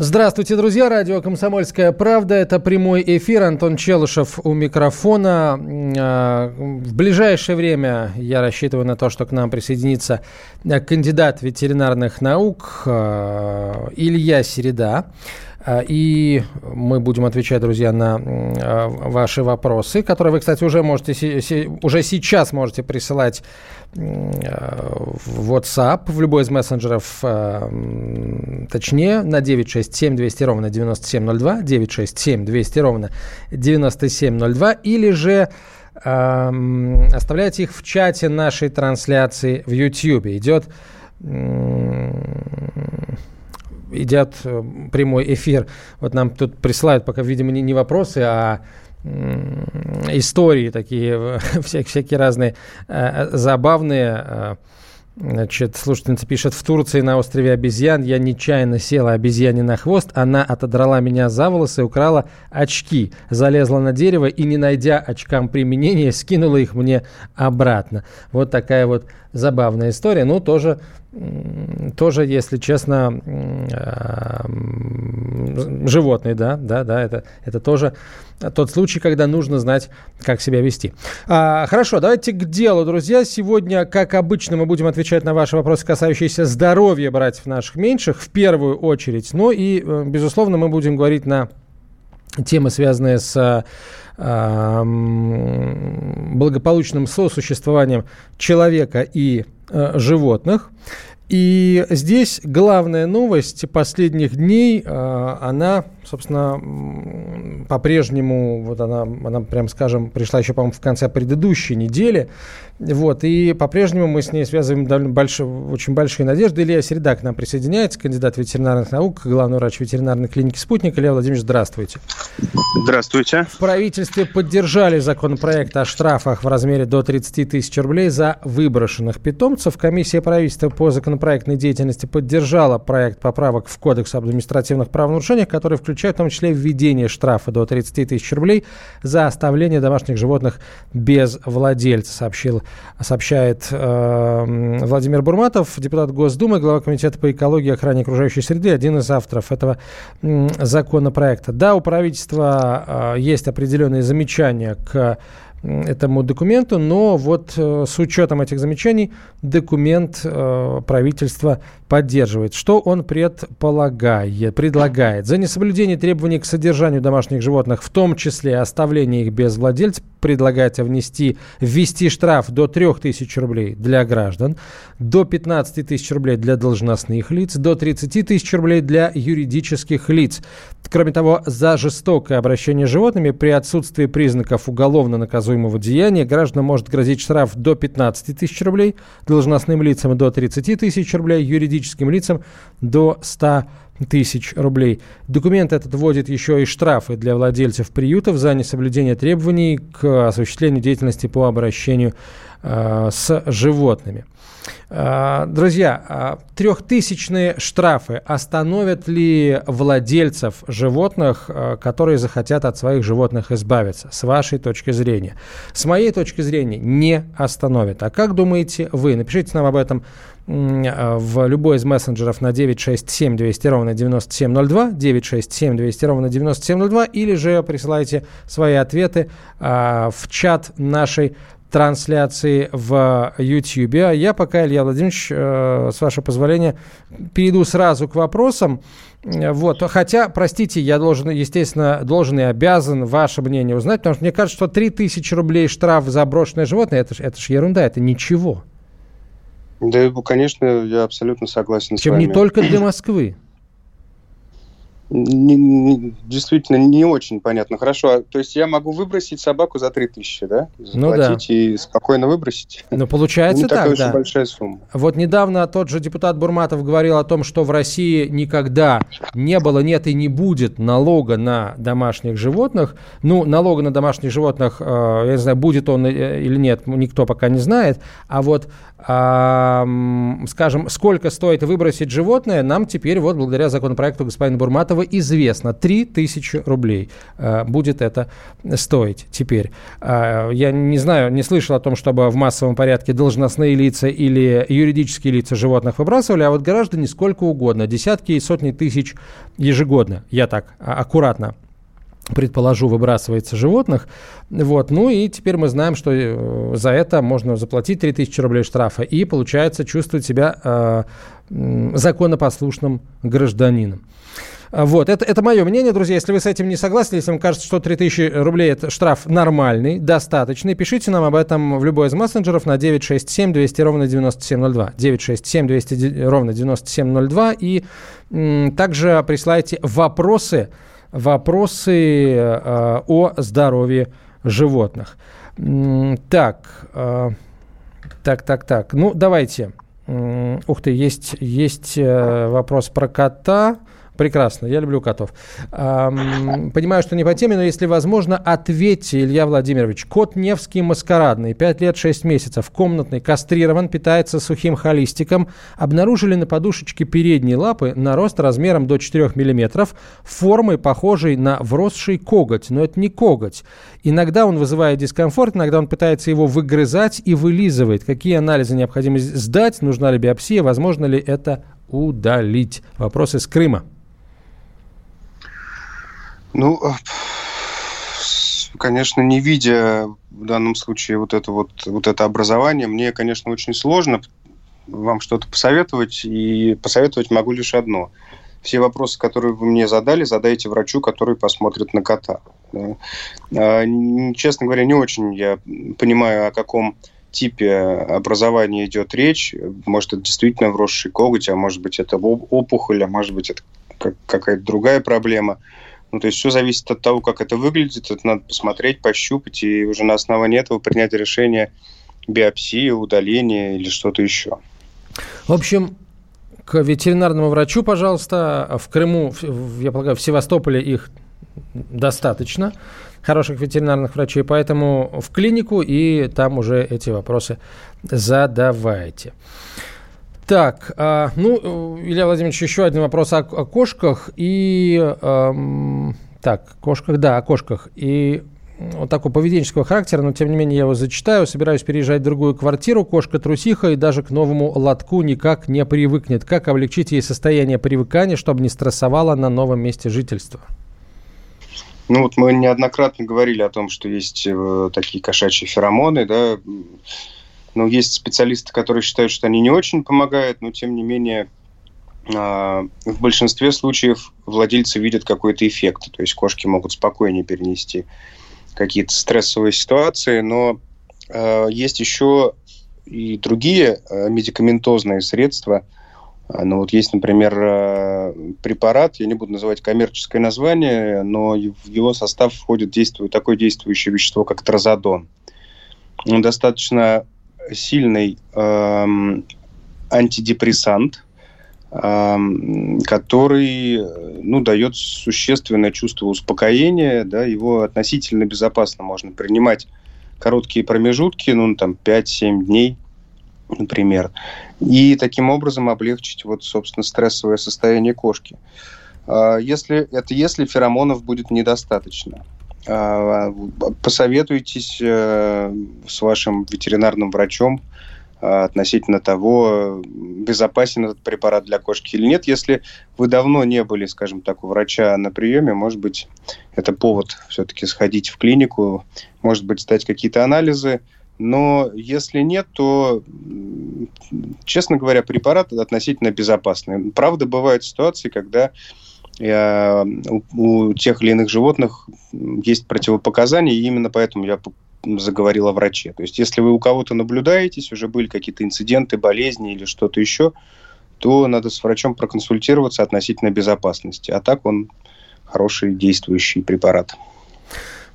Здравствуйте, друзья. Радио «Комсомольская правда». Это прямой эфир. Антон Челышев у микрофона. А, в ближайшее время я рассчитываю на то, что к нам присоединится кандидат ветеринарных наук а, Илья Середа. А, и мы будем отвечать, друзья, на ваши вопросы, которые вы, кстати, уже можете уже сейчас можете присылать в WhatsApp, в любой из мессенджеров, точнее, на 967 200 ровно 9702, 967 200 ровно 9702, или же оставляйте их в чате нашей трансляции в YouTube. Идет идет э, прямой эфир. Вот нам тут присылают пока, видимо, не, не вопросы, а истории такие, всякие, всякие разные э, забавные. Э, значит, слушательница пишет, в Турции на острове обезьян я нечаянно села обезьяне на хвост, она отодрала меня за волосы, украла очки, залезла на дерево и, не найдя очкам применения, скинула их мне обратно. Вот такая вот забавная история, ну, тоже тоже, если честно, а, животный, да, да, да, это, это тоже тот случай, когда нужно знать, как себя вести. А, хорошо, давайте к делу, друзья. Сегодня, как обычно, мы будем отвечать на ваши вопросы, касающиеся здоровья братьев наших меньших, в первую очередь. Ну и, э, безусловно, мы будем говорить на темы, связанные с э, благополучным сосуществованием человека и э, животных. И здесь главная новость последних дней, э, она, собственно, по-прежнему, вот она, она, прям скажем, пришла еще, по-моему, в конце предыдущей недели, вот, и по-прежнему мы с ней связываем довольно большие, очень большие надежды. Илья Середа к нам присоединяется, кандидат ветеринарных наук, главный врач ветеринарной клиники «Спутник». Илья Владимирович, здравствуйте. Здравствуйте. В правительстве поддержали законопроект о штрафах в размере до 30 тысяч рублей за выброшенных питомцев. Комиссия правительства по законопроектной деятельности поддержала проект поправок в Кодекс об административных правонарушениях, который включает в том числе введение штрафа до 30 тысяч рублей за оставление домашних животных без владельца, сообщил сообщает э, Владимир Бурматов, депутат Госдумы, глава Комитета по экологии и охране окружающей среды, один из авторов этого э, законопроекта. Да, у правительства э, есть определенные замечания к этому документу, но вот э, с учетом этих замечаний документ э, правительства поддерживает. Что он предполагает, предлагает? За несоблюдение требований к содержанию домашних животных, в том числе оставление их без владельца, предлагается внести, ввести штраф до 3000 рублей для граждан, до 15 тысяч рублей для должностных лиц, до 30 тысяч рублей для юридических лиц. Кроме того, за жестокое обращение с животными при отсутствии признаков уголовно наказуемого деяния гражданам может грозить штраф до 15 тысяч рублей, должностным лицам до 30 тысяч рублей, юридическим лицам до 100 тысяч рублей. Документ этот вводит еще и штрафы для владельцев приютов за несоблюдение требований к осуществлению деятельности по обращению с животными. Э, друзья, э, трехтысячные штрафы остановят ли владельцев животных, э, которые захотят от своих животных избавиться, с вашей точки зрения? С моей точки зрения, не остановят. А как думаете вы? Напишите нам об этом в любой из мессенджеров на 967 200 ровно 9702, 967 200 ровно 9702, или же присылайте свои ответы в чат нашей трансляции в YouTube. А я пока, Илья Владимирович, э, с вашего позволения, перейду сразу к вопросам. Вот. Хотя, простите, я должен, естественно, должен и обязан ваше мнение узнать, потому что мне кажется, что 3000 рублей штраф за брошенное животное, это, это же ерунда, это ничего. Да, конечно, я абсолютно согласен Чем с вами. не только для Москвы. Не, не, действительно, не очень понятно. Хорошо, а, то есть я могу выбросить собаку за 3000, да? Заплатить ну да. и спокойно выбросить? Ну, получается не так, да. большая сумма. Вот недавно тот же депутат Бурматов говорил о том, что в России никогда не было, нет и не будет налога на домашних животных. Ну, налога на домашних животных, э, я не знаю, будет он э, или нет, никто пока не знает. А вот скажем, сколько стоит выбросить животное, нам теперь вот благодаря законопроекту господина Бурматова известно. 3000 рублей э, будет это стоить теперь. Э, я не знаю, не слышал о том, чтобы в массовом порядке должностные лица или юридические лица животных выбрасывали, а вот граждане сколько угодно, десятки и сотни тысяч ежегодно, я так а, аккуратно предположу, выбрасывается животных. Вот. Ну и теперь мы знаем, что э, за это можно заплатить 3000 рублей штрафа и, получается, чувствовать себя э, законопослушным гражданином. А, вот, это, это мое мнение, друзья. Если вы с этим не согласны, если вам кажется, что 3000 рублей это штраф нормальный, достаточный, пишите нам об этом в любой из мессенджеров на 967 200 ровно 9702. 967 200 ровно 9702. И м, также присылайте вопросы вопросы э, о здоровье животных. Так, э, так, так, так. Ну, давайте. Ух ты, есть, есть э, вопрос про кота. Прекрасно, я люблю котов. Эм, понимаю, что не по теме, но если возможно, ответьте, Илья Владимирович. Кот Невский маскарадный, 5 лет 6 месяцев, комнатный, кастрирован, питается сухим холистиком. Обнаружили на подушечке передней лапы нарост размером до 4 мм, формой похожей на вросший коготь, но это не коготь. Иногда он вызывает дискомфорт, иногда он пытается его выгрызать и вылизывает. Какие анализы необходимо сдать, нужна ли биопсия, возможно ли это удалить? Вопрос из Крыма. Ну, э, конечно, не видя в данном случае вот это вот, вот это образование, мне, конечно, очень сложно вам что-то посоветовать, и посоветовать могу лишь одно. Все вопросы, которые вы мне задали, задайте врачу, который посмотрит на кота. А, честно говоря, не очень я понимаю, о каком типе образования идет речь. Может, это действительно вросший коготь, а может быть, это опухоль, а может быть, это какая-то другая проблема. Ну, то есть все зависит от того, как это выглядит. Это надо посмотреть, пощупать и уже на основании этого принять решение биопсии, удаления или что-то еще. В общем, к ветеринарному врачу, пожалуйста. В Крыму, я полагаю, в Севастополе их достаточно хороших ветеринарных врачей, поэтому в клинику и там уже эти вопросы задавайте. Так, а, ну, Илья Владимирович, еще один вопрос о, о кошках и... Эм, так, кошках, да, о кошках. И вот такого поведенческого характера, но тем не менее я его зачитаю. Собираюсь переезжать в другую квартиру. Кошка трусиха и даже к новому лотку никак не привыкнет. Как облегчить ей состояние привыкания, чтобы не стрессовала на новом месте жительства? Ну вот мы неоднократно говорили о том, что есть э, такие кошачьи феромоны, да, но есть специалисты, которые считают, что они не очень помогают, но тем не менее а, в большинстве случаев владельцы видят какой-то эффект. То есть кошки могут спокойнее перенести какие-то стрессовые ситуации, но а, есть еще и другие а, медикаментозные средства. Ну вот есть, например, препарат, я не буду называть коммерческое название, но в его состав входит действует такое действующее вещество, как тразодон. Он достаточно сильный эм, антидепрессант, эм, который ну, дает существенное чувство успокоения. Да, его относительно безопасно можно принимать короткие промежутки, ну, там, 5-7 дней, например, и таким образом облегчить, вот, собственно, стрессовое состояние кошки. А, если, это если феромонов будет недостаточно. А, посоветуйтесь э, с вашим ветеринарным врачом а, относительно того, безопасен этот препарат для кошки или нет. Если вы давно не были, скажем так, у врача на приеме, может быть, это повод все-таки сходить в клинику, может быть, сдать какие-то анализы. Но если нет, то, честно говоря, препарат относительно безопасный. Правда, бывают ситуации, когда У тех или иных животных есть противопоказания, и именно поэтому я заговорил о враче. То есть, если вы у кого-то наблюдаетесь, уже были какие-то инциденты, болезни или что-то еще, то надо с врачом проконсультироваться относительно безопасности. А так он хороший действующий препарат.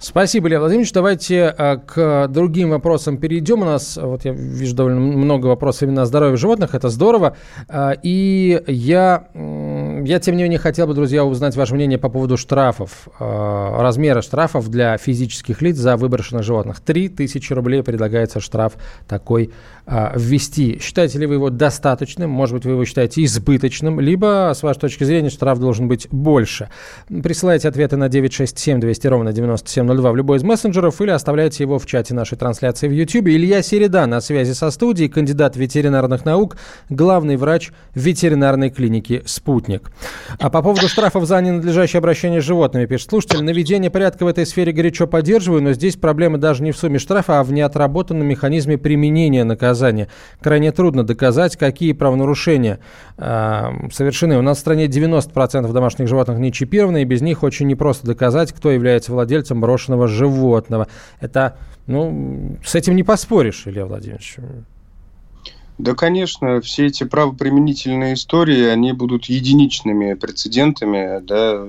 Спасибо, Илья Владимирович. Давайте а, к другим вопросам перейдем. У нас, вот я вижу довольно много вопросов именно о здоровье животных. Это здорово. А, и я, я, тем не менее, хотел бы, друзья, узнать ваше мнение по поводу штрафов. А, размера штрафов для физических лиц за выброшенных животных. 3000 рублей предлагается штраф такой ввести. Считаете ли вы его достаточным? Может быть, вы его считаете избыточным? Либо, с вашей точки зрения, штраф должен быть больше? Присылайте ответы на 967 200 ровно 97 9702 в любой из мессенджеров или оставляйте его в чате нашей трансляции в YouTube. Илья Середа на связи со студией, кандидат ветеринарных наук, главный врач ветеринарной клиники «Спутник». А по поводу штрафов за ненадлежащее обращение с животными, пишет слушатель, наведение порядка в этой сфере горячо поддерживаю, но здесь проблема даже не в сумме штрафа, а в неотработанном механизме применения наказания. Крайне трудно доказать, какие правонарушения э, совершены. У нас в стране 90% домашних животных не чипированы, и без них очень непросто доказать, кто является владельцем брошенного животного. Это, ну, с этим не поспоришь, Илья Владимирович. Да, конечно, все эти правоприменительные истории, они будут единичными прецедентами, да,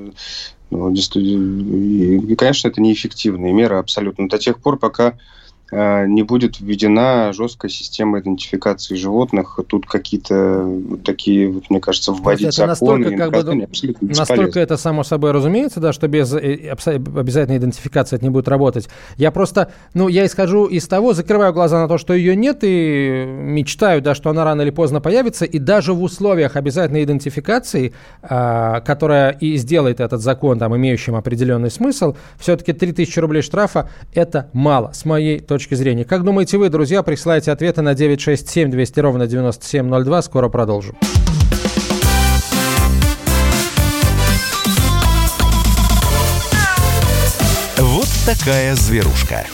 ну, и, конечно, это неэффективные меры абсолютно. До тех пор, пока не будет введена жесткая система идентификации животных. Тут какие-то вот такие, вот, мне кажется, вводить это законы настолько, как бы, настолько это само собой разумеется, да, что без э, обязательной идентификации это не будет работать. Я просто, ну, я исхожу из того, закрываю глаза на то, что ее нет, и мечтаю, да, что она рано или поздно появится, и даже в условиях обязательной идентификации, а, которая и сделает этот закон, там, имеющим определенный смысл, все-таки 3000 рублей штрафа – это мало, с моей точки точки зрения. Как думаете вы, друзья, присылайте ответы на 967 200 ровно 9702. Скоро продолжим. Вот такая зверушка.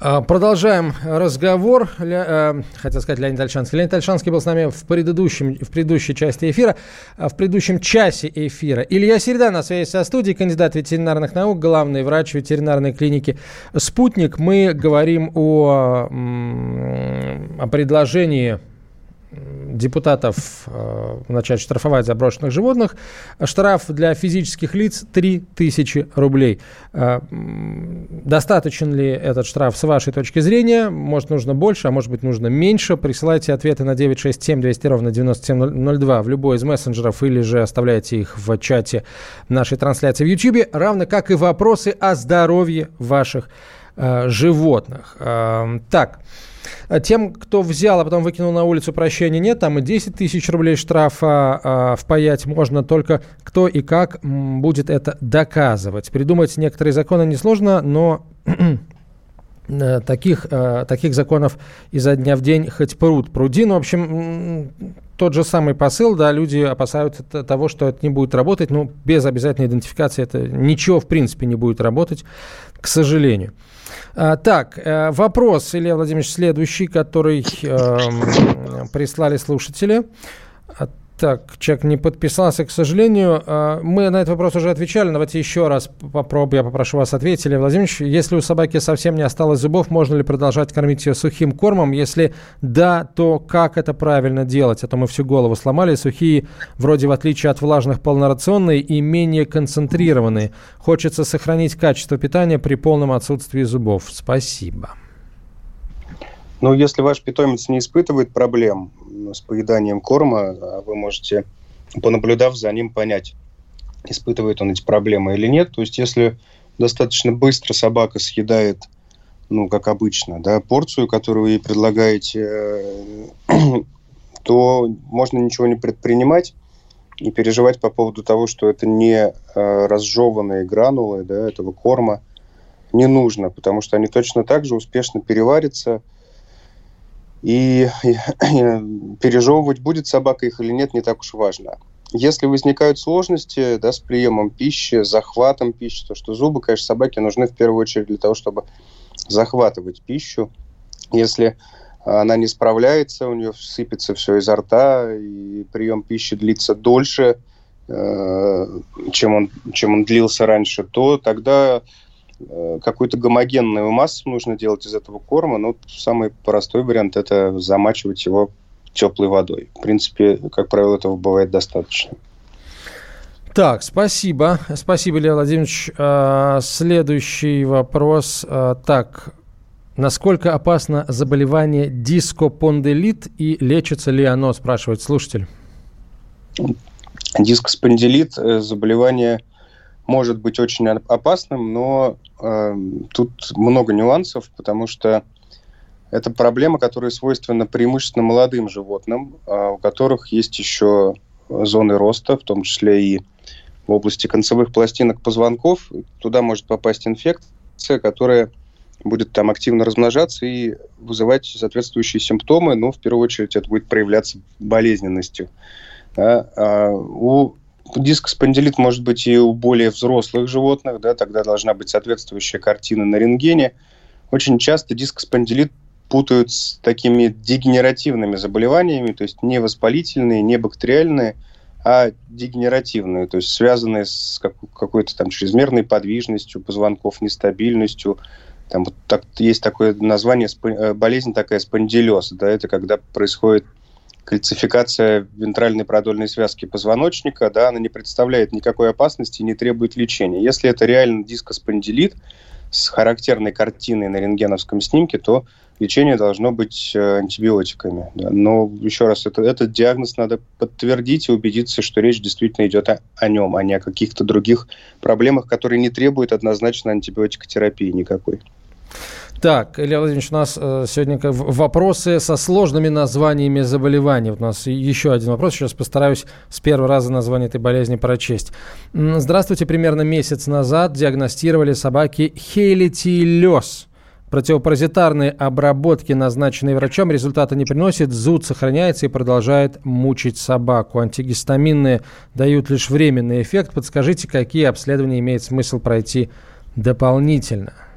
А, продолжаем разговор. Э, хотел сказать Леонид Альшанский. Леонид Альшанский был с нами в, предыдущем, в предыдущей части эфира, а, в предыдущем часе эфира. Илья Середа на связи со студией, кандидат ветеринарных наук, главный врач ветеринарной клиники «Спутник». Мы говорим о, о предложении депутатов э, начать штрафовать заброшенных животных. Штраф для физических лиц 3000 рублей. Э, достаточен ли этот штраф с вашей точки зрения? Может, нужно больше, а может быть, нужно меньше. Присылайте ответы на 967 200 ровно 9702 в любой из мессенджеров или же оставляйте их в чате нашей трансляции в YouTube, равно как и вопросы о здоровье ваших животных. Э, так, а тем, кто взял, а потом выкинул на улицу, прощения нет. Там и 10 тысяч рублей штрафа а, впаять можно только кто и как будет это доказывать. Придумать некоторые законы несложно, но э, таких, э, таких законов изо дня в день хоть пруд пруди. Ну, в общем, тот же самый посыл, да, люди опасаются того, что это не будет работать, но без обязательной идентификации это ничего в принципе не будет работать, к сожалению. А, так, э, вопрос, Илья Владимирович, следующий, который э, прислали слушатели. Так, человек не подписался, к сожалению. А, мы на этот вопрос уже отвечали. Давайте еще раз попробую, я попрошу вас ответить. Илья Владимирович, если у собаки совсем не осталось зубов, можно ли продолжать кормить ее сухим кормом? Если да, то как это правильно делать? А то мы всю голову сломали. Сухие, вроде в отличие от влажных, полнорационные и менее концентрированные. Хочется сохранить качество питания при полном отсутствии зубов. Спасибо. Ну, если ваш питомец не испытывает проблем с поеданием корма, а вы можете, понаблюдав за ним, понять, испытывает он эти проблемы или нет. То есть, если достаточно быстро собака съедает, ну, как обычно, да, порцию, которую вы ей предлагаете, э, то можно ничего не предпринимать и переживать по поводу того, что это не э, разжеванные гранулы да, этого корма, не нужно, потому что они точно так же успешно переварятся – и, и пережевывать будет собака их или нет, не так уж важно. Если возникают сложности да, с приемом пищи, захватом пищи, то что зубы, конечно, собаке нужны в первую очередь для того, чтобы захватывать пищу. Если она не справляется, у нее сыпется все изо рта, и прием пищи длится дольше, э, чем он, чем он длился раньше, то тогда какую-то гомогенную массу нужно делать из этого корма. Ну, самый простой вариант – это замачивать его теплой водой. В принципе, как правило, этого бывает достаточно. Так, спасибо. Спасибо, Илья Владимирович. А, следующий вопрос. А, так, насколько опасно заболевание дископондилит и лечится ли оно, спрашивает слушатель. Дискоспондилит – заболевание может быть очень опасным, но э, тут много нюансов, потому что это проблема, которая свойственна преимущественно молодым животным, э, у которых есть еще зоны роста, в том числе и в области концевых пластинок позвонков. Туда может попасть инфекция, которая будет там активно размножаться и вызывать соответствующие симптомы, но в первую очередь это будет проявляться болезненностью. Да? А у Дискоспондилит может быть и у более взрослых животных, да, тогда должна быть соответствующая картина на рентгене. Очень часто дискоспондилит путают с такими дегенеративными заболеваниями, то есть не воспалительные, не бактериальные, а дегенеративные, то есть связанные с какой-то там чрезмерной подвижностью позвонков, нестабильностью. Там вот так, есть такое название, э, болезнь такая спондилез, да, это когда происходит кальцификация вентральной продольной связки позвоночника, да, она не представляет никакой опасности и не требует лечения. Если это реально дискоспондилит с характерной картиной на рентгеновском снимке, то лечение должно быть э, антибиотиками. Да. Но еще раз, это, этот диагноз надо подтвердить и убедиться, что речь действительно идет о, о нем, а не о каких-то других проблемах, которые не требуют однозначно антибиотикотерапии никакой. Так, Илья Владимирович, у нас э, сегодня вопросы со сложными названиями заболеваний. Вот у нас еще один вопрос. Сейчас постараюсь с первого раза название этой болезни прочесть. Здравствуйте. Примерно месяц назад диагностировали собаки хейлитиелез. Противопаразитарные обработки, назначенные врачом, результата не приносит, зуд сохраняется и продолжает мучить собаку. Антигистаминные дают лишь временный эффект. Подскажите, какие обследования имеет смысл пройти дополнительно?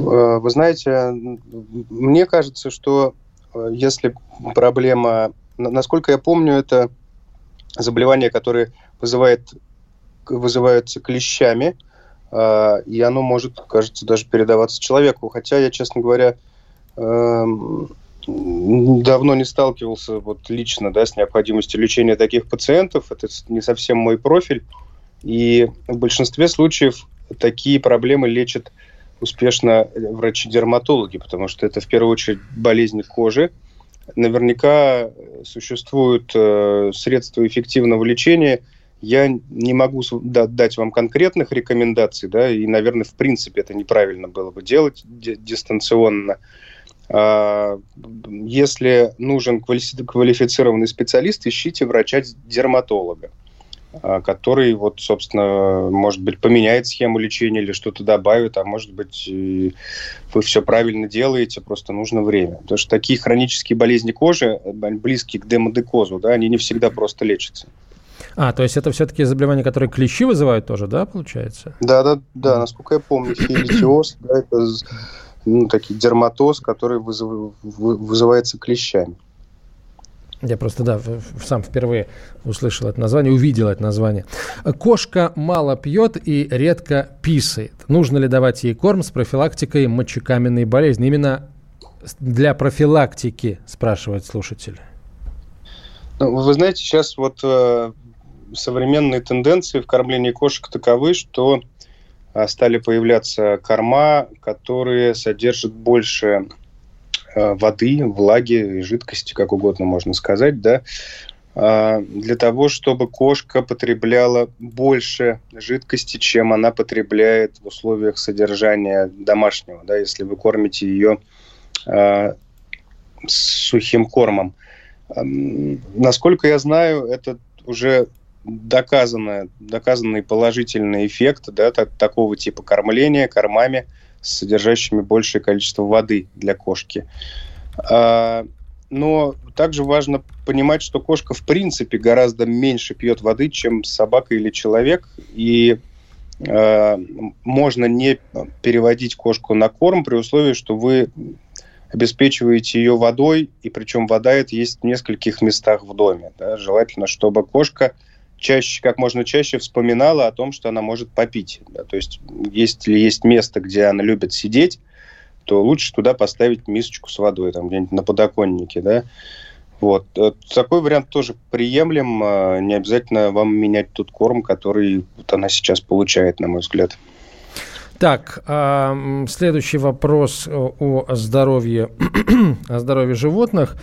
Э, вы знаете, мне кажется, что э, если проблема, насколько я помню, это заболевание, которое вызывает, вызывается клещами, э, и оно может, кажется, даже передаваться человеку. Хотя я, честно говоря, эм, давно не сталкивался вот лично да, с необходимостью лечения таких пациентов. Это не совсем мой профиль. И в большинстве случаев такие проблемы лечат успешно врачи-дерматологи, потому что это в первую очередь болезни кожи. Наверняка существуют э, средства эффективного лечения. Я не могу дать вам конкретных рекомендаций, да, и, наверное, в принципе это неправильно было бы делать дистанционно. А, если нужен квалифицированный специалист, ищите врача-дерматолога. А, который, вот, собственно, может быть, поменяет схему лечения или что-то добавит, а может быть, вы все правильно делаете, просто нужно время. Потому что такие хронические болезни кожи, близкие к демодекозу, да, они не всегда просто лечатся. А, то есть это все-таки заболевания, которые клещи вызывают тоже, да, получается? Да, да, да, насколько я помню, хелитиоз, да, это ну, такие дерматоз, который вызыв, вызывается клещами. Я просто, да, сам впервые услышал это название, увидел это название. Кошка мало пьет и редко писает. Нужно ли давать ей корм с профилактикой мочекаменной болезни? Именно для профилактики, спрашивает слушатель. Ну, вы знаете, сейчас вот э, современные тенденции в кормлении кошек таковы, что э, стали появляться корма, которые содержат больше воды, влаги, жидкости, как угодно можно сказать, да, а, для того, чтобы кошка потребляла больше жидкости, чем она потребляет в условиях содержания домашнего, да, если вы кормите ее э, сухим кормом. Насколько я знаю, это уже доказанный, доказанный положительный эффект да, такого типа кормления кормами – содержащими большее количество воды для кошки. А, но также важно понимать, что кошка в принципе гораздо меньше пьет воды, чем собака или человек, и э, можно не переводить кошку на корм при условии, что вы обеспечиваете ее водой, и причем вода это есть в нескольких местах в доме. Да? Желательно, чтобы кошка чаще, как можно чаще вспоминала о том, что она может попить. Да? То есть, если есть место, где она любит сидеть, то лучше туда поставить мисочку с водой, там где-нибудь на подоконнике, да. Вот. Э, такой вариант тоже приемлем. А, не обязательно вам менять тот корм, который вот она сейчас получает, на мой взгляд. Так, а, следующий вопрос о здоровье, о здоровье животных.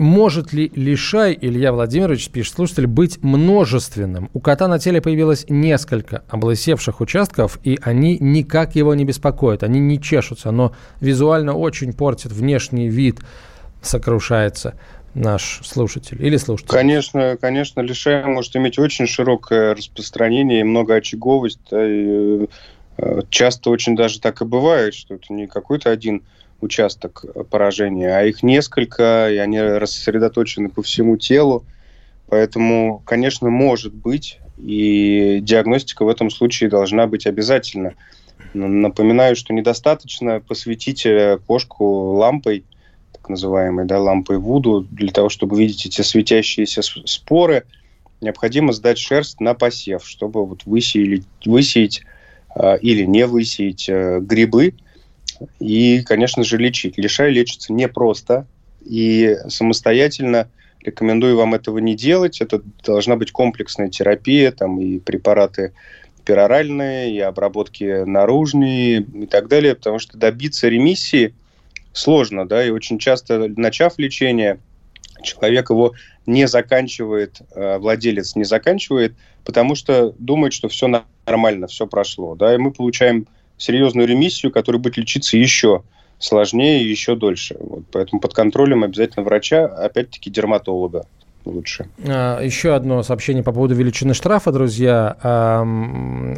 Может ли лишай, Илья Владимирович, пишет слушатель, быть множественным? У кота на теле появилось несколько облысевших участков, и они никак его не беспокоят, они не чешутся, но визуально очень портят внешний вид, сокрушается наш слушатель или слушатель? Конечно, конечно, лишай может иметь очень широкое распространение и многоочаговость. Э, часто очень даже так и бывает, что это не какой-то один участок поражения, а их несколько, и они рассредоточены по всему телу. Поэтому, конечно, может быть, и диагностика в этом случае должна быть обязательно. Напоминаю, что недостаточно посветить э, кошку лампой, так называемой, да, лампой Вуду, для того, чтобы видеть эти светящиеся споры. Необходимо сдать шерсть на посев, чтобы вот высеять, высеять э, или не высеять э, грибы – и, конечно же, лечить. Лишай лечится непросто, и самостоятельно рекомендую вам этого не делать. Это должна быть комплексная терапия, там и препараты пероральные, и обработки наружные и так далее, потому что добиться ремиссии сложно, да, и очень часто, начав лечение, человек его не заканчивает, э, владелец не заканчивает, потому что думает, что все нормально, все прошло, да, и мы получаем серьезную ремиссию, которая будет лечиться еще сложнее и еще дольше. Вот, поэтому под контролем обязательно врача, опять-таки дерматолога лучше. А, еще одно сообщение по поводу величины штрафа, друзья.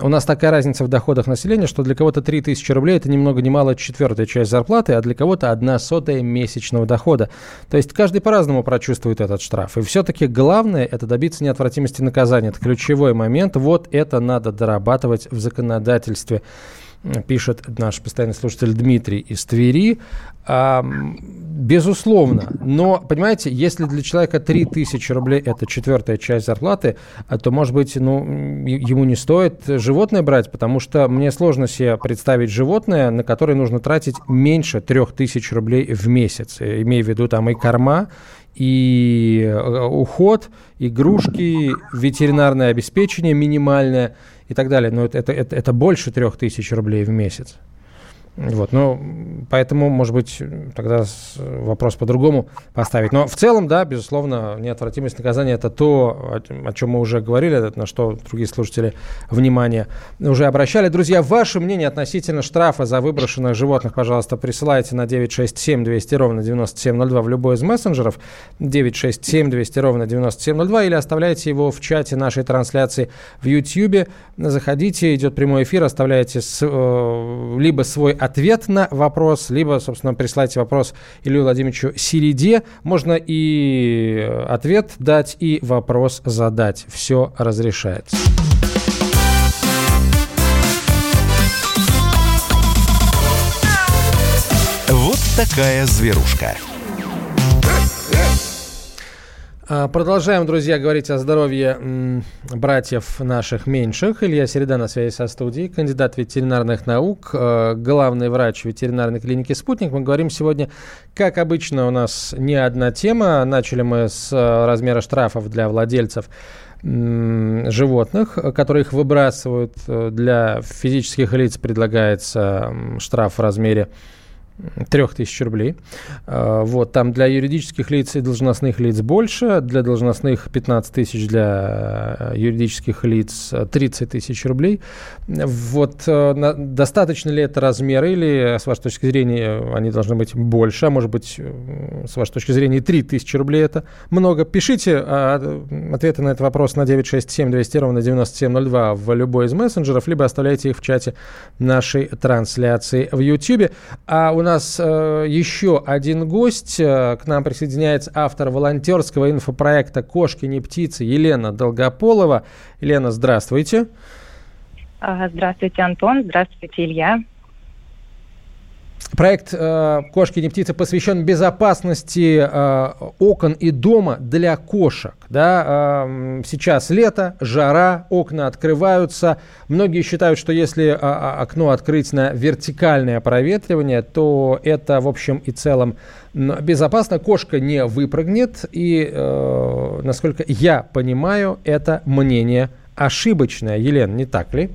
У нас такая разница в доходах населения, что для кого-то 3000 рублей – это ни много ни мало четвертая часть зарплаты, а для кого-то одна сотая месячного дохода. То есть каждый по-разному прочувствует этот штраф. И все-таки главное – это добиться неотвратимости наказания. Это ключевой момент. Вот это надо дорабатывать в законодательстве пишет наш постоянный слушатель Дмитрий из Твери. А, безусловно. Но, понимаете, если для человека 3000 рублей – это четвертая часть зарплаты, а то, может быть, ну, ему не стоит животное брать, потому что мне сложно себе представить животное, на которое нужно тратить меньше 3000 рублей в месяц. Имея в виду там и корма, и э, уход, игрушки, ветеринарное обеспечение минимальное – и так далее. Но это, это, это, больше трех тысяч рублей в месяц. Вот, ну, поэтому, может быть, тогда вопрос по-другому поставить. Но в целом, да, безусловно, неотвратимость наказания – это то, о, чем мы уже говорили, на что другие слушатели внимание уже обращали. Друзья, ваше мнение относительно штрафа за выброшенных животных, пожалуйста, присылайте на 967 200 ровно 9702 в любой из мессенджеров, 967 200 ровно 9702, или оставляйте его в чате нашей трансляции в YouTube. Заходите, идет прямой эфир, оставляйте с, э, либо свой ответ на вопрос, либо, собственно, прислать вопрос Илью Владимировичу Середе. Можно и ответ дать, и вопрос задать. Все разрешается. Вот такая зверушка. Продолжаем, друзья, говорить о здоровье братьев наших меньших. Илья Середа на связи со студией, кандидат ветеринарных наук, э, главный врач ветеринарной клиники «Спутник». Мы говорим сегодня, как обычно, у нас не одна тема. Начали мы с э, размера штрафов для владельцев животных, которые их выбрасывают. Э, для физических лиц предлагается штраф в размере 3000 рублей. А, вот, там для юридических лиц и должностных лиц больше, для должностных 15 тысяч, для э, юридических лиц 30 тысяч рублей. Вот, э, достаточно ли это размер или, с вашей точки зрения, они должны быть больше, а может быть, э, с вашей точки зрения, 3000 рублей это много? Пишите а, ответы на этот вопрос на 967 200 ровно 9702 в любой из мессенджеров, либо оставляйте их в чате нашей трансляции в YouTube. А у нас нас э, еще один гость. Э, к нам присоединяется автор волонтерского инфопроекта «Кошки, не птицы» Елена Долгополова. Елена, здравствуйте. Здравствуйте, Антон. Здравствуйте, Илья. Проект э, «Кошки не птицы» посвящен безопасности э, окон и дома для кошек. Да? Э, сейчас лето, жара, окна открываются. Многие считают, что если э, окно открыть на вертикальное проветривание, то это, в общем и целом, безопасно. Кошка не выпрыгнет. И, э, насколько я понимаю, это мнение ошибочное. Елена, не так ли?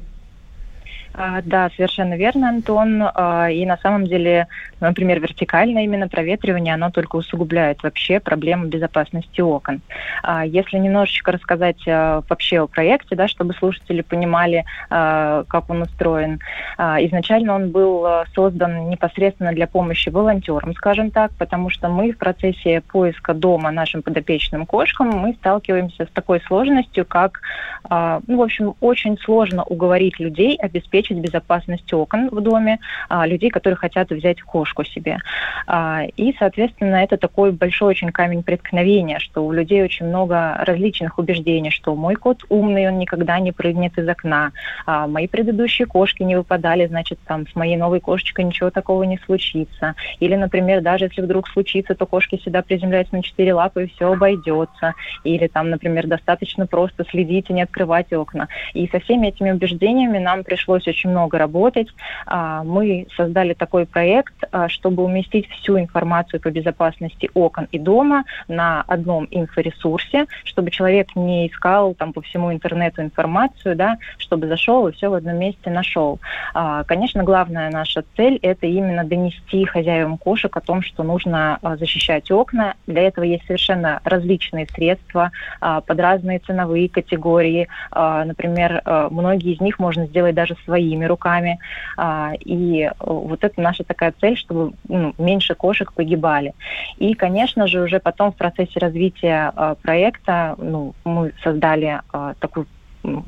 А, да, совершенно верно, Антон. А, и на самом деле, например, вертикальное именно проветривание, оно только усугубляет вообще проблему безопасности окон. А, если немножечко рассказать вообще о проекте, да, чтобы слушатели понимали, как он устроен. Изначально он был создан непосредственно для помощи волонтерам, скажем так, потому что мы в процессе поиска дома нашим подопечным кошкам мы сталкиваемся с такой сложностью, как, ну, в общем, очень сложно уговорить людей обеспечить безопасность окон в доме а, людей, которые хотят взять кошку себе. А, и, соответственно, это такой большой очень камень преткновения, что у людей очень много различных убеждений, что мой кот умный, он никогда не прыгнет из окна, а, мои предыдущие кошки не выпадали, значит, там с моей новой кошечкой ничего такого не случится. Или, например, даже если вдруг случится, то кошки всегда приземляются на четыре лапы и все обойдется. Или там, например, достаточно просто следить и не открывать окна. И со всеми этими убеждениями нам пришлось очень много работать. А, мы создали такой проект, чтобы уместить всю информацию по безопасности окон и дома на одном инфоресурсе, чтобы человек не искал там по всему интернету информацию, да, чтобы зашел и все в одном месте нашел. А, конечно, главная наша цель – это именно донести хозяевам кошек о том, что нужно защищать окна. Для этого есть совершенно различные средства под разные ценовые категории. Например, многие из них можно сделать даже свои своими руками. А, и вот это наша такая цель, чтобы ну, меньше кошек погибали. И, конечно же, уже потом в процессе развития а, проекта ну, мы создали а, такую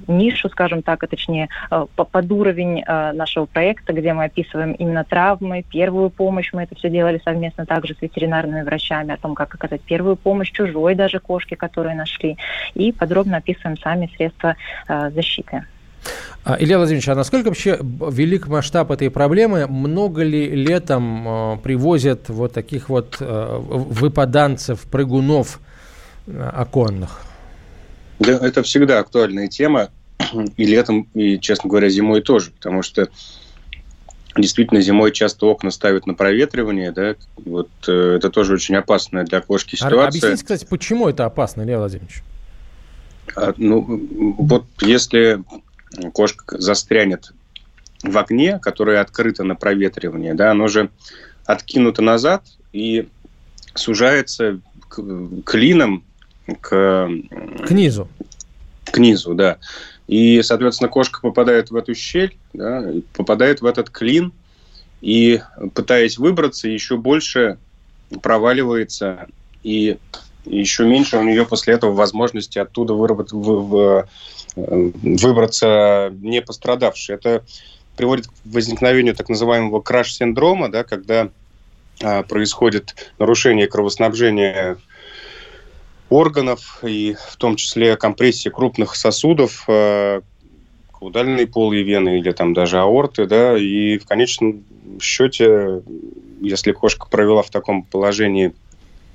нишу, скажем так, а точнее под уровень нашего проекта, где мы описываем именно травмы, первую помощь. Мы это все делали совместно также с ветеринарными врачами о том, как оказать первую помощь чужой даже кошке, которую нашли. И подробно описываем сами средства защиты. А, Илья Владимирович, а насколько вообще велик масштаб этой проблемы? Много ли летом э, привозят вот таких вот э, выпаданцев, прыгунов оконных? Да, это всегда актуальная тема. И летом, и, честно говоря, зимой тоже. Потому что действительно зимой часто окна ставят на проветривание. Да? Вот, э, это тоже очень опасная для кошки а ситуация. Объясните, кстати, почему это опасно, Илья Владимирович? А, ну, вот если кошка застрянет в окне, которое открыто на проветривание, да, оно же откинуто назад и сужается к, клином к... К низу. К низу, да. И, соответственно, кошка попадает в эту щель, да, попадает в этот клин, и, пытаясь выбраться, еще больше проваливается, и еще меньше у нее после этого возможности оттуда выработать, в, в, выбраться не пострадавший. Это приводит к возникновению так называемого краш-синдрома, да, когда а, происходит нарушение кровоснабжения органов и в том числе компрессия крупных сосудов, э, каудальной полой вены или там даже аорты, да, и в конечном счете, если кошка провела в таком положении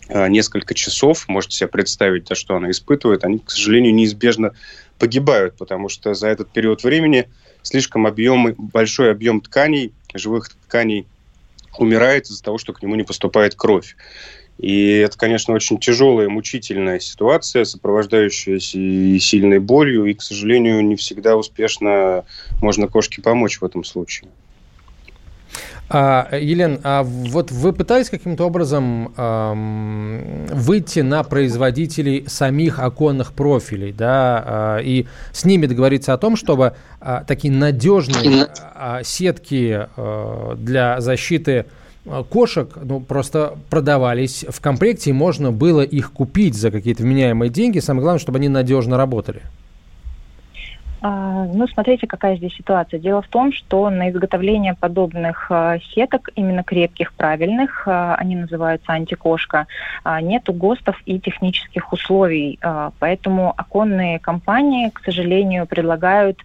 несколько часов, можете себе представить, то, что она испытывает, они, к сожалению, неизбежно погибают, потому что за этот период времени слишком объем, большой объем тканей, живых тканей умирает из-за того, что к нему не поступает кровь. И это, конечно, очень тяжелая, мучительная ситуация, сопровождающаяся и сильной болью, и, к сожалению, не всегда успешно можно кошке помочь в этом случае. А, Елен, а вот вы пытались каким-то образом эм, выйти на производителей самих оконных профилей, да, э, и с ними договориться о том, чтобы э, такие надежные э, сетки э, для защиты кошек ну, просто продавались в комплекте, и можно было их купить за какие-то вменяемые деньги. Самое главное, чтобы они надежно работали. А, ну, смотрите, какая здесь ситуация. Дело в том, что на изготовление подобных а, сеток, именно крепких, правильных, а, они называются антикошка, нету ГОСТов и технических условий. Поэтому оконные компании, к сожалению, предлагают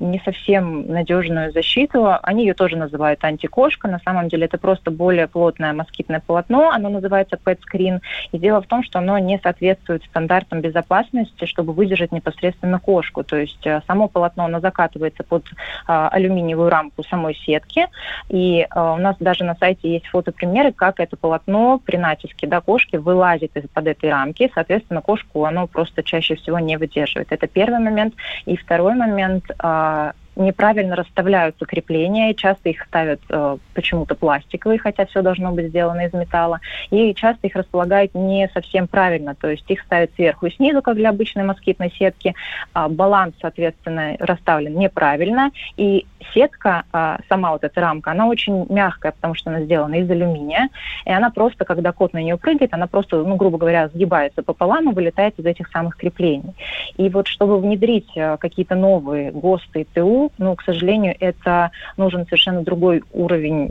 не совсем надежную защиту. Они ее тоже называют антикошка. На самом деле это просто более плотное москитное полотно. Оно называется PET-screen. И дело в том, что оно не соответствует стандартам безопасности, чтобы выдержать непосредственно кошку. То есть есть э, само полотно, оно закатывается под а, алюминиевую рамку самой сетки, и а, у нас даже на сайте есть фотопримеры, как это полотно при натиске да, кошки вылазит из-под этой рамки, соответственно, кошку оно просто чаще всего не выдерживает. Это первый момент. И второй момент, а, неправильно расставляются крепления, и часто их ставят э, почему-то пластиковые, хотя все должно быть сделано из металла, и часто их располагают не совсем правильно, то есть их ставят сверху и снизу, как для обычной москитной сетки, а баланс, соответственно, расставлен неправильно, и сетка, а, сама вот эта рамка, она очень мягкая, потому что она сделана из алюминия, и она просто, когда кот на нее прыгает, она просто, ну, грубо говоря, сгибается пополам и вылетает из этих самых креплений. И вот чтобы внедрить э, какие-то новые ГОСТы и ТУ, ну, к сожалению, это нужен совершенно другой уровень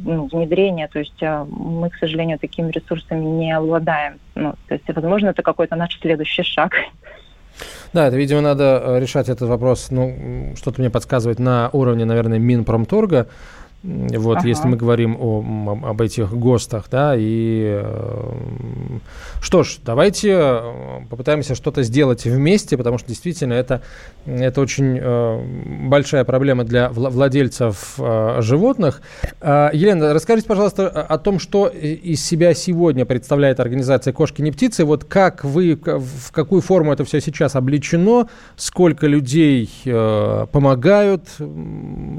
ну, внедрения, то есть а, мы, к сожалению, такими ресурсами не обладаем. Ну, то есть, возможно, это какой-то наш следующий шаг. Да, это, видимо, надо э, решать этот вопрос, ну, что-то мне подсказывает на уровне, наверное, Минпромторга, вот, ага. если мы говорим о, об этих ГОСТах, да, и э, что ж, давайте э, попытаемся что-то сделать вместе, потому что действительно это, это очень э, большая проблема для владельцев э, животных. Э, Елена, расскажите, пожалуйста, о том, что из себя сегодня представляет организация «Кошки не птицы», вот как вы, в какую форму это все сейчас облечено, сколько людей э, помогают,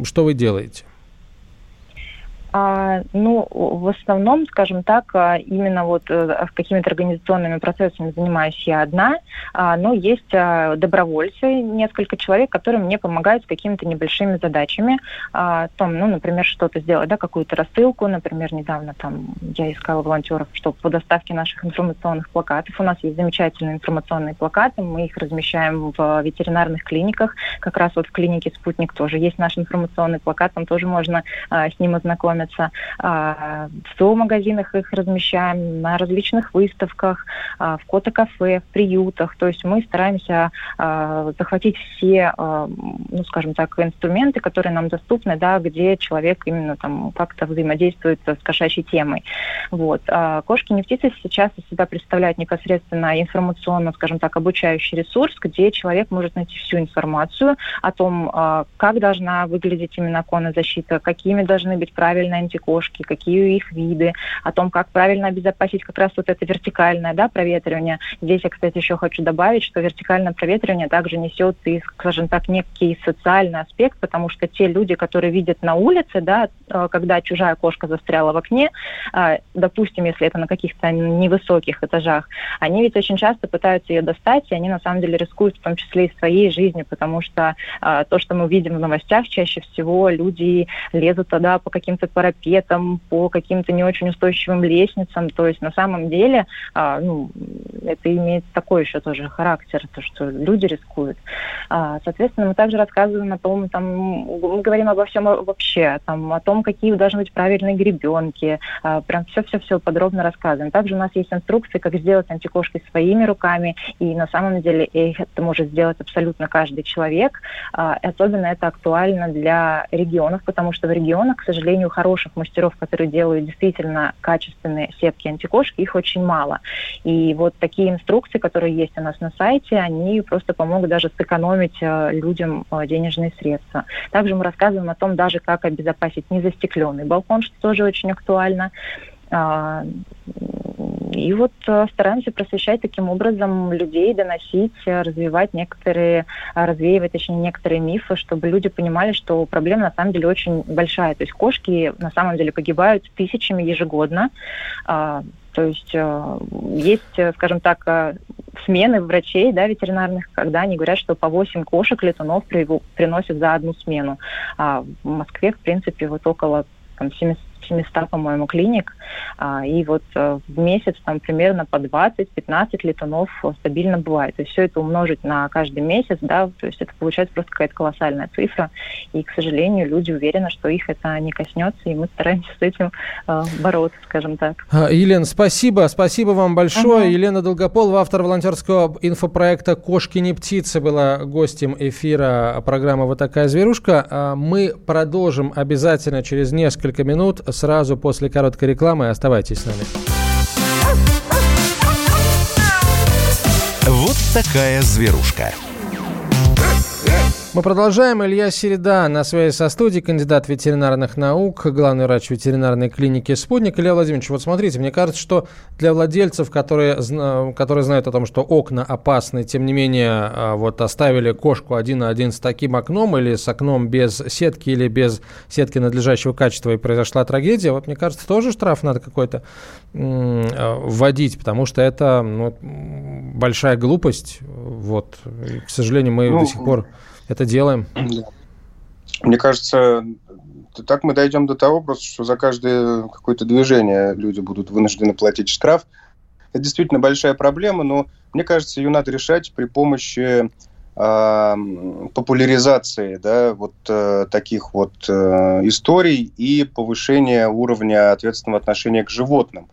что вы делаете? А, ну, в основном, скажем так, а, именно вот э, какими-то организационными процессами занимаюсь я одна, а, но есть добровольцы, несколько человек, которые мне помогают с какими-то небольшими задачами. Том, ну, например, что-то сделать, да, какую-то рассылку, например, недавно там я искала волонтеров, чтобы по доставке наших информационных плакатов. У нас есть замечательные информационные плакаты, мы их размещаем в ветеринарных клиниках. Как раз вот в клинике «Спутник» тоже есть наш информационный плакат, там тоже можно с ним ознакомиться ознакомиться. А, в зоомагазинах их размещаем, на различных выставках, а, в кота-кафе, в приютах. То есть мы стараемся а, захватить все, ну, скажем так, инструменты, которые нам доступны, да, где человек именно там как-то взаимодействует с кошачьей темой. Вот. Кошки не птицы сейчас из себя представляют непосредственно информационно, скажем так, обучающий ресурс, где человек может найти всю информацию о том, как должна выглядеть именно оконная защита, какими должны быть правильные правильно антикошки, какие их виды, о том, как правильно обезопасить как раз вот это вертикальное да, проветривание. Здесь я, кстати, еще хочу добавить, что вертикальное проветривание также несет и, скажем так, некий социальный аспект, потому что те люди, которые видят на улице, да, э, когда чужая кошка застряла в окне, э, допустим, если это на каких-то невысоких этажах, они ведь очень часто пытаются ее достать, и они на самом деле рискуют в том числе и своей жизнью, потому что э, то, что мы видим в новостях, чаще всего люди лезут тогда по каким-то парапетам, по каким-то не очень устойчивым лестницам. То есть на самом деле а, ну, это имеет такой еще тоже характер, то, что люди рискуют. А, соответственно, мы также рассказываем о том, там, мы говорим обо всем вообще, там, о том, какие должны быть правильные гребенки, а, прям все-все-все подробно рассказываем. Также у нас есть инструкции, как сделать антикошки своими руками, и на самом деле это может сделать абсолютно каждый человек. А, особенно это актуально для регионов, потому что в регионах, к сожалению, хороших мастеров, которые делают действительно качественные сетки антикошки, их очень мало. И вот такие инструкции, которые есть у нас на сайте, они просто помогут даже сэкономить э, людям э, денежные средства. Также мы рассказываем о том даже, как обезопасить незастекленный балкон, что тоже очень актуально. И вот э, стараемся просвещать таким образом людей, доносить, э, развивать некоторые, э, развеивать, точнее, некоторые мифы, чтобы люди понимали, что проблема на самом деле очень большая. То есть кошки на самом деле погибают тысячами ежегодно. А, то есть есть, скажем так, смены врачей, да, ветеринарных, когда они говорят, что по 8 кошек летунов приносят за одну смену. А в Москве, в принципе, вот около там, 700 700, по-моему, клиник. И вот в месяц там примерно по 20-15 летунов стабильно бывает. То есть все это умножить на каждый месяц, да, то есть это получается просто какая-то колоссальная цифра. И, к сожалению, люди уверены, что их это не коснется, и мы стараемся с этим бороться, скажем так. Елена, спасибо. Спасибо вам большое. Угу. Елена Долгополова, автор волонтерского инфопроекта «Кошки не птицы», была гостем эфира программы «Вот такая зверушка». А, мы продолжим обязательно через несколько минут, сразу после короткой рекламы. Оставайтесь с нами. Вот такая зверушка. Мы продолжаем. Илья Середа на связи со студией, кандидат ветеринарных наук, главный врач ветеринарной клиники «Спутник». Илья Владимирович, вот смотрите, мне кажется, что для владельцев, которые, которые знают о том, что окна опасны, тем не менее, а, вот оставили кошку один на один с таким окном или с окном без сетки или без сетки надлежащего качества и произошла трагедия, вот мне кажется, тоже штраф надо какой-то а, вводить, потому что это ну, большая глупость. Вот. И, к сожалению, мы ну, до сих пор это делаем. Мне кажется, так мы дойдем до того, просто, что за каждое какое-то движение люди будут вынуждены платить штраф. Это действительно большая проблема, но мне кажется, ее надо решать при помощи популяризации да, вот э, таких вот э, историй и повышения уровня ответственного отношения к животным.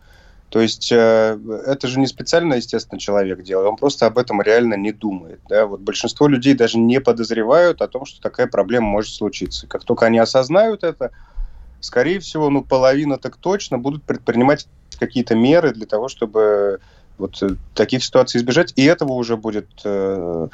То есть э, это же не специально, естественно, человек делает, он просто об этом реально не думает. Да? Вот большинство людей даже не подозревают о том, что такая проблема может случиться. Как только они осознают это, скорее всего, ну, половина так точно будут предпринимать какие-то меры для того, чтобы вот э, таких ситуаций избежать. И этого уже будет... Э,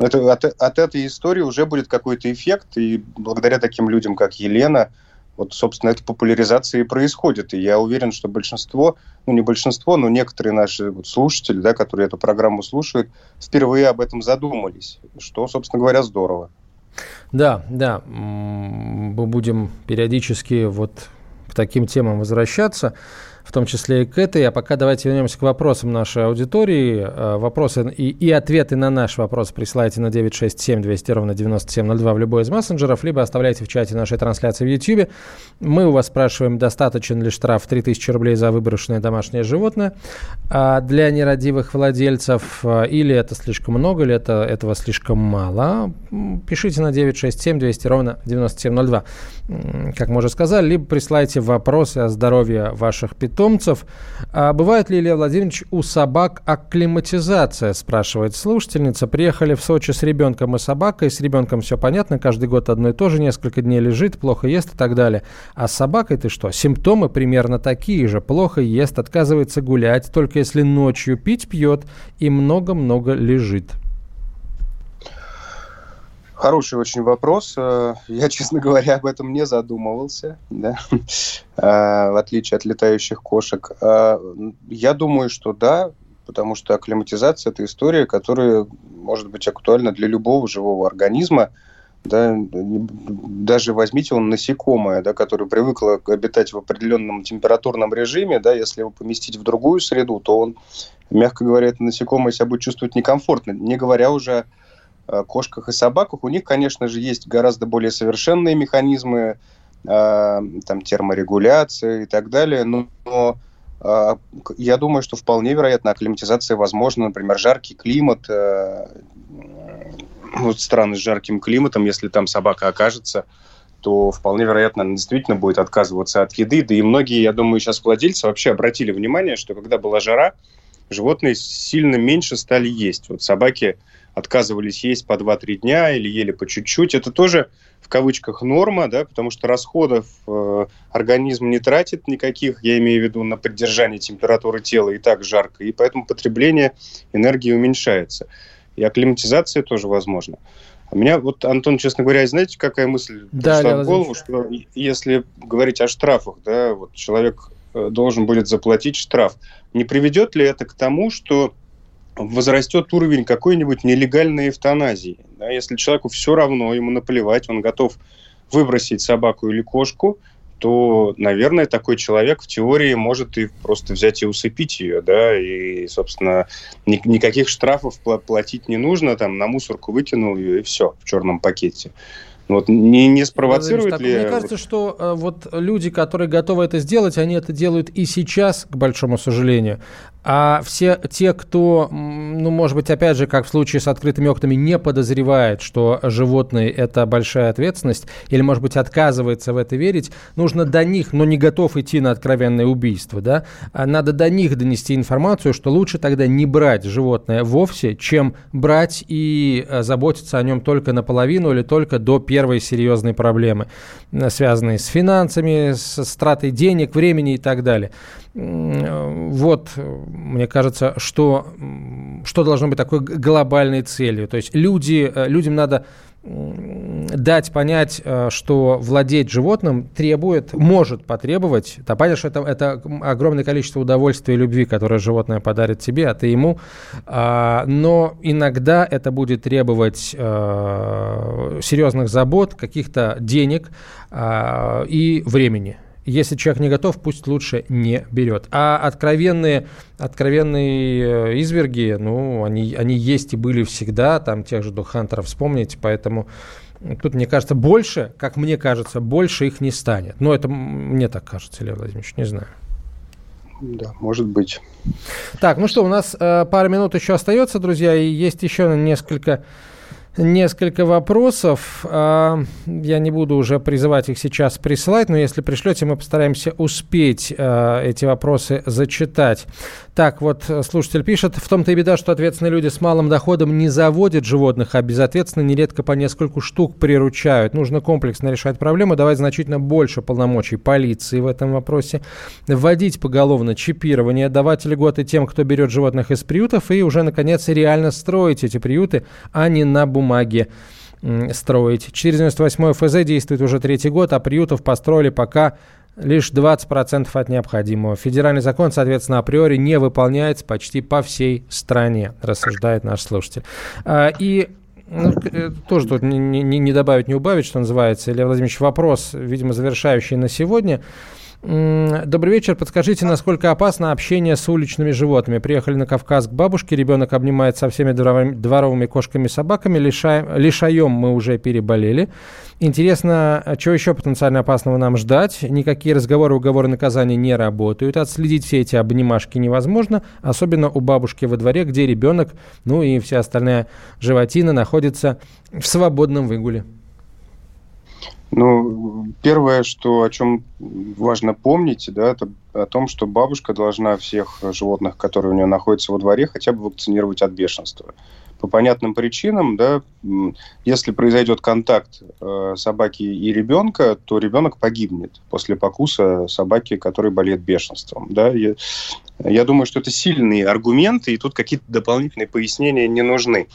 это, от, от этой истории уже будет какой-то эффект, и благодаря таким людям, как Елена, вот, собственно, эта популяризация и происходит. И я уверен, что большинство, ну не большинство, но некоторые наши вот слушатели, да, которые эту программу слушают, впервые об этом задумались, что, собственно говоря, здорово. Да, да, мы будем периодически вот к таким темам возвращаться в том числе и к этой. А пока давайте вернемся к вопросам нашей аудитории. Э, вопросы и, и ответы на наш вопрос присылайте на 967 200 ровно 9702 в любой из мессенджеров, либо оставляйте в чате нашей трансляции в YouTube. Мы у вас спрашиваем, достаточен ли штраф 3000 рублей за выброшенное домашнее животное а для нерадивых владельцев, э, или это слишком много, или это, этого слишком мало. Пишите на 967 200 ровно 9702, как мы уже сказали, либо присылайте вопросы о здоровье ваших питомцев питомцев. А бывает ли, Илья Владимирович, у собак акклиматизация, спрашивает слушательница. Приехали в Сочи с ребенком и собакой. С ребенком все понятно, каждый год одно и то же, несколько дней лежит, плохо ест и так далее. А с собакой ты что? Симптомы примерно такие же. Плохо ест, отказывается гулять, только если ночью пить пьет и много-много лежит. Хороший очень вопрос. Э, я, честно говоря, об этом не задумывался, да? Э, в отличие от летающих кошек. Э, я думаю, что да, потому что акклиматизация – это история, которая может быть актуальна для любого живого организма. Да? Даже возьмите он насекомое, да, которое привыкло обитать в определенном температурном режиме, да, если его поместить в другую среду, то он, мягко говоря, это насекомое себя будет чувствовать некомфортно, не говоря уже о кошках и собаках, у них, конечно же, есть гораздо более совершенные механизмы э, там, терморегуляции и так далее, но, но э, я думаю, что вполне вероятно акклиматизация возможна, например, жаркий климат, вот страны с жарким климатом, если там собака окажется, то вполне вероятно она действительно будет отказываться от еды. Да и многие, я думаю, сейчас владельцы вообще обратили внимание, что когда была жара, животные сильно меньше стали есть. Вот собаки отказывались есть по 2-3 дня или ели по чуть-чуть. Это тоже в кавычках норма, да, потому что расходов э, организм не тратит никаких, я имею в виду на поддержание температуры тела и так жарко, и поэтому потребление энергии уменьшается. И акклиматизация тоже возможна. У меня вот, Антон, честно говоря, знаете, какая мысль да, пришла в голову, что если говорить о штрафах, да, вот человек э, должен будет заплатить штраф, не приведет ли это к тому, что возрастет уровень какой-нибудь нелегальной эвтаназии. Да, если человеку все равно, ему наплевать, он готов выбросить собаку или кошку, то, наверное, такой человек в теории может и просто взять и усыпить ее, да, и, собственно, ни, никаких штрафов платить не нужно, там, на мусорку выкинул ее, и все, в черном пакете. Вот не, не спровоцирует так, ли... Мне кажется, что э, вот люди, которые готовы это сделать, они это делают и сейчас, к большому сожалению. А все те, кто, ну, может быть, опять же, как в случае с открытыми окнами, не подозревает, что животные – это большая ответственность, или, может быть, отказывается в это верить, нужно до них, но не готов идти на откровенное убийство, да, а надо до них донести информацию, что лучше тогда не брать животное вовсе, чем брать и э, заботиться о нем только наполовину или только до первой серьезной проблемы, э, связанной с финансами, с стратой денег, времени и так далее. Вот, мне кажется, что, что должно быть такой глобальной целью. То есть люди, э, людям надо дать понять, э, что владеть животным требует, может потребовать, да, что это, это огромное количество удовольствия и любви, которое животное подарит тебе, а ты ему, а, но иногда это будет требовать э, серьезных забот, каких-то денег а, и времени. Если человек не готов, пусть лучше не берет. А откровенные, откровенные э, изверги, ну, они, они есть и были всегда, там тех же Духантеров вспомните, поэтому тут, мне кажется, больше, как мне кажется, больше их не станет. Но это мне так кажется, Лев Владимирович, не знаю. Да, может быть. Так, ну что, у нас э, пара минут еще остается, друзья, и есть еще несколько несколько вопросов. А, я не буду уже призывать их сейчас присылать, но если пришлете, мы постараемся успеть а, эти вопросы зачитать. Так, вот слушатель пишет, в том-то и беда, что ответственные люди с малым доходом не заводят животных, а безответственно нередко по нескольку штук приручают. Нужно комплексно решать проблему, давать значительно больше полномочий полиции в этом вопросе, вводить поголовно чипирование, давать льготы тем, кто берет животных из приютов, и уже, наконец, реально строить эти приюты, а не на бумаге бумаге строить. 498 ФЗ действует уже третий год, а приютов построили пока лишь 20% от необходимого. Федеральный закон, соответственно, априори не выполняется почти по всей стране, рассуждает наш слушатель. А, и ну, э, тоже тут не, не, не добавить, не убавить, что называется. Илья Владимирович, вопрос, видимо, завершающий на сегодня. Добрый вечер. Подскажите, насколько опасно общение с уличными животными? Приехали на Кавказ к бабушке, ребенок обнимает со всеми дворовыми, дворовыми кошками и собаками, лишаем, лишаем мы уже переболели. Интересно, а что еще потенциально опасного нам ждать? Никакие разговоры, уговоры, наказания не работают. Отследить все эти обнимашки невозможно, особенно у бабушки во дворе, где ребенок, ну и вся остальная животина находится в свободном выгуле. Ну, первое, что, о чем важно помнить, да, это о том, что бабушка должна всех животных, которые у нее находятся во дворе, хотя бы вакцинировать от бешенства. По понятным причинам, да, если произойдет контакт э, собаки и ребенка, то ребенок погибнет после покуса собаки, которая болеет бешенством. Да. Я, я думаю, что это сильные аргументы, и тут какие-то дополнительные пояснения не нужны.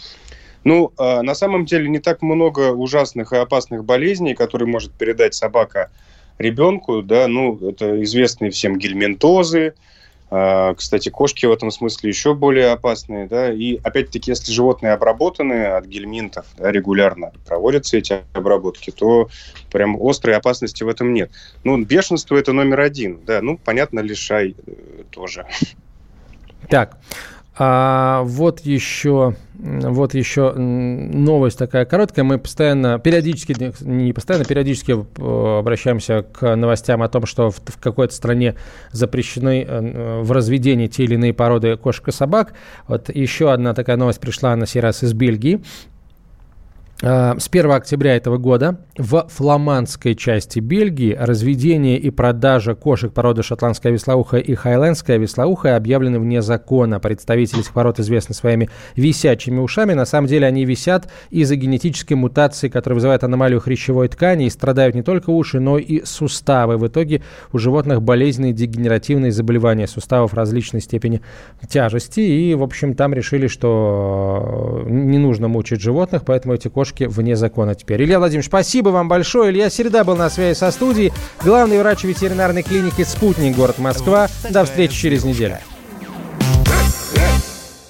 Ну, а, на самом деле не так много ужасных и опасных болезней, которые может передать собака ребенку, да, ну, это известные всем гельминтозы, а, кстати, кошки в этом смысле еще более опасные, да, и опять-таки, если животные обработаны от гельминтов да, регулярно, проводятся эти обработки, то прям острой опасности в этом нет. Ну, бешенство это номер один, да, ну, понятно, лишай э, тоже. Так, а вот еще, вот еще новость такая короткая. Мы постоянно, периодически, не постоянно, периодически э, обращаемся к новостям о том, что в, в какой-то стране запрещены э, в разведении те или иные породы кошек и собак. Вот еще одна такая новость пришла на сей раз из Бельгии. Э, с 1 октября этого года в фламандской части Бельгии разведение и продажа кошек породы шотландская веслоухая и хайлендская веслоухая объявлены вне закона. Представители этих пород известны своими висячими ушами. На самом деле они висят из-за генетической мутации, которая вызывает аномалию хрящевой ткани и страдают не только уши, но и суставы. В итоге у животных болезненные дегенеративные заболевания суставов различной степени тяжести. И, в общем, там решили, что не нужно мучить животных, поэтому эти кошки девушки вне закона теперь. Илья Владимирович, спасибо вам большое. Илья Середа был на связи со студией. Главный врач ветеринарной клиники «Спутник», город Москва. До встречи через неделю.